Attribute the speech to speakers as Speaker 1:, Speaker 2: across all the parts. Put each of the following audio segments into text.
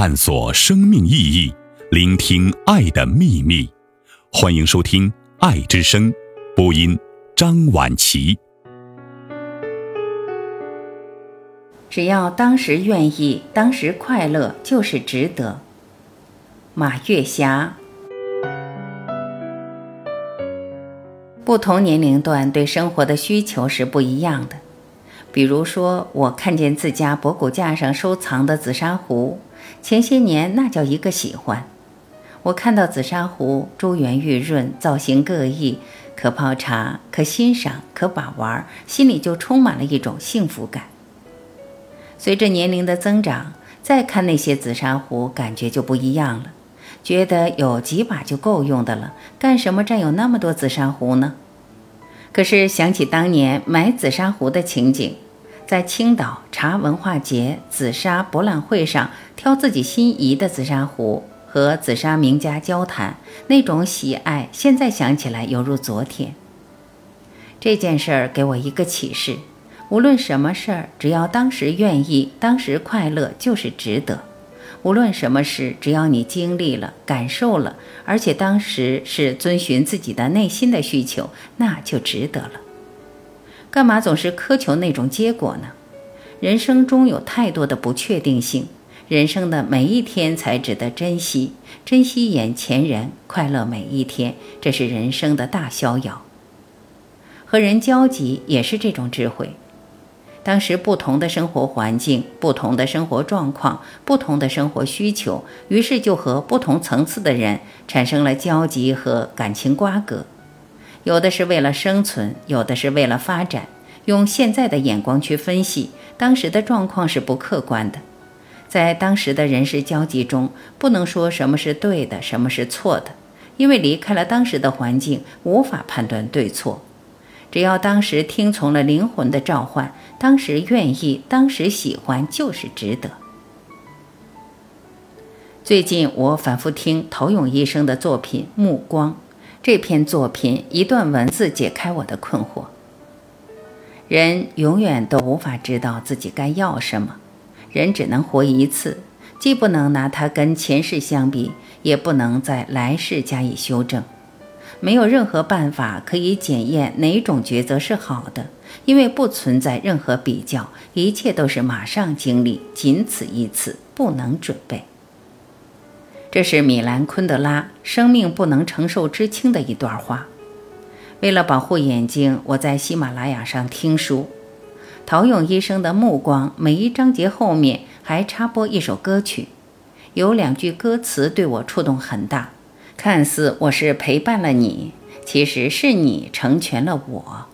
Speaker 1: 探索生命意义，聆听爱的秘密。欢迎收听《爱之声》，播音张晚琪。
Speaker 2: 只要当时愿意，当时快乐，就是值得。马月霞。不同年龄段对生活的需求是不一样的。比如说，我看见自家博古架上收藏的紫砂壶，前些年那叫一个喜欢。我看到紫砂壶珠圆玉润，造型各异，可泡茶，可欣赏，可把玩，心里就充满了一种幸福感。随着年龄的增长，再看那些紫砂壶，感觉就不一样了，觉得有几把就够用的了，干什么占有那么多紫砂壶呢？可是想起当年买紫砂壶的情景，在青岛茶文化节紫砂博览会上挑自己心仪的紫砂壶，和紫砂名家交谈，那种喜爱，现在想起来犹如昨天。这件事儿给我一个启示：无论什么事儿，只要当时愿意，当时快乐，就是值得。无论什么事，只要你经历了、感受了，而且当时是遵循自己的内心的需求，那就值得了。干嘛总是苛求那种结果呢？人生中有太多的不确定性，人生的每一天才值得珍惜，珍惜眼前人，快乐每一天，这是人生的大逍遥。和人交集也是这种智慧。当时不同的生活环境、不同的生活状况、不同的生活需求，于是就和不同层次的人产生了交集和感情瓜葛。有的是为了生存，有的是为了发展。用现在的眼光去分析，当时的状况是不客观的。在当时的人事交集中，不能说什么是对的，什么是错的，因为离开了当时的环境，无法判断对错。只要当时听从了灵魂的召唤，当时愿意，当时喜欢，就是值得。最近我反复听陶勇医生的作品《目光》，这篇作品一段文字解开我的困惑。人永远都无法知道自己该要什么，人只能活一次，既不能拿它跟前世相比，也不能在来世加以修正。没有任何办法可以检验哪种抉择是好的，因为不存在任何比较，一切都是马上经历，仅此一次，不能准备。这是米兰昆德拉《生命不能承受之轻》的一段话。为了保护眼睛，我在喜马拉雅上听书。陶勇医生的目光，每一章节后面还插播一首歌曲，有两句歌词对我触动很大。看似我是陪伴了你，其实是你成全了我。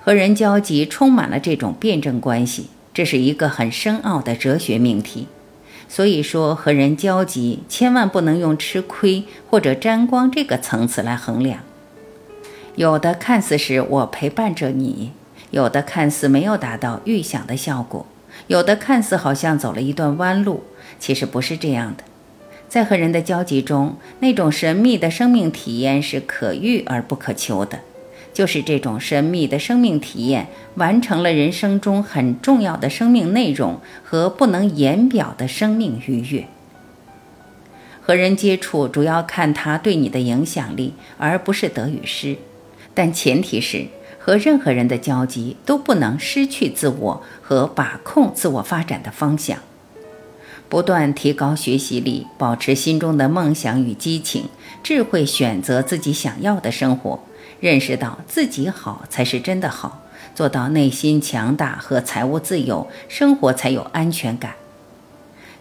Speaker 2: 和人交集充满了这种辩证关系，这是一个很深奥的哲学命题。所以说，和人交集千万不能用吃亏或者沾光这个层次来衡量。有的看似是我陪伴着你，有的看似没有达到预想的效果，有的看似好像走了一段弯路，其实不是这样的。在和人的交集中，那种神秘的生命体验是可遇而不可求的。就是这种神秘的生命体验，完成了人生中很重要的生命内容和不能言表的生命愉悦。和人接触主要看他对你的影响力，而不是得与失。但前提是，和任何人的交集都不能失去自我和把控自我发展的方向。不断提高学习力，保持心中的梦想与激情，智慧选择自己想要的生活，认识到自己好才是真的好，做到内心强大和财务自由，生活才有安全感。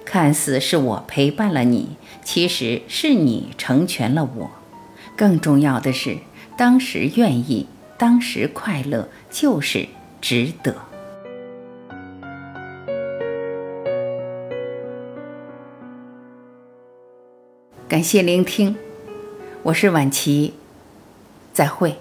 Speaker 2: 看似是我陪伴了你，其实是你成全了我。更重要的是，当时愿意，当时快乐，就是值得。感谢聆听，我是晚琪，再会。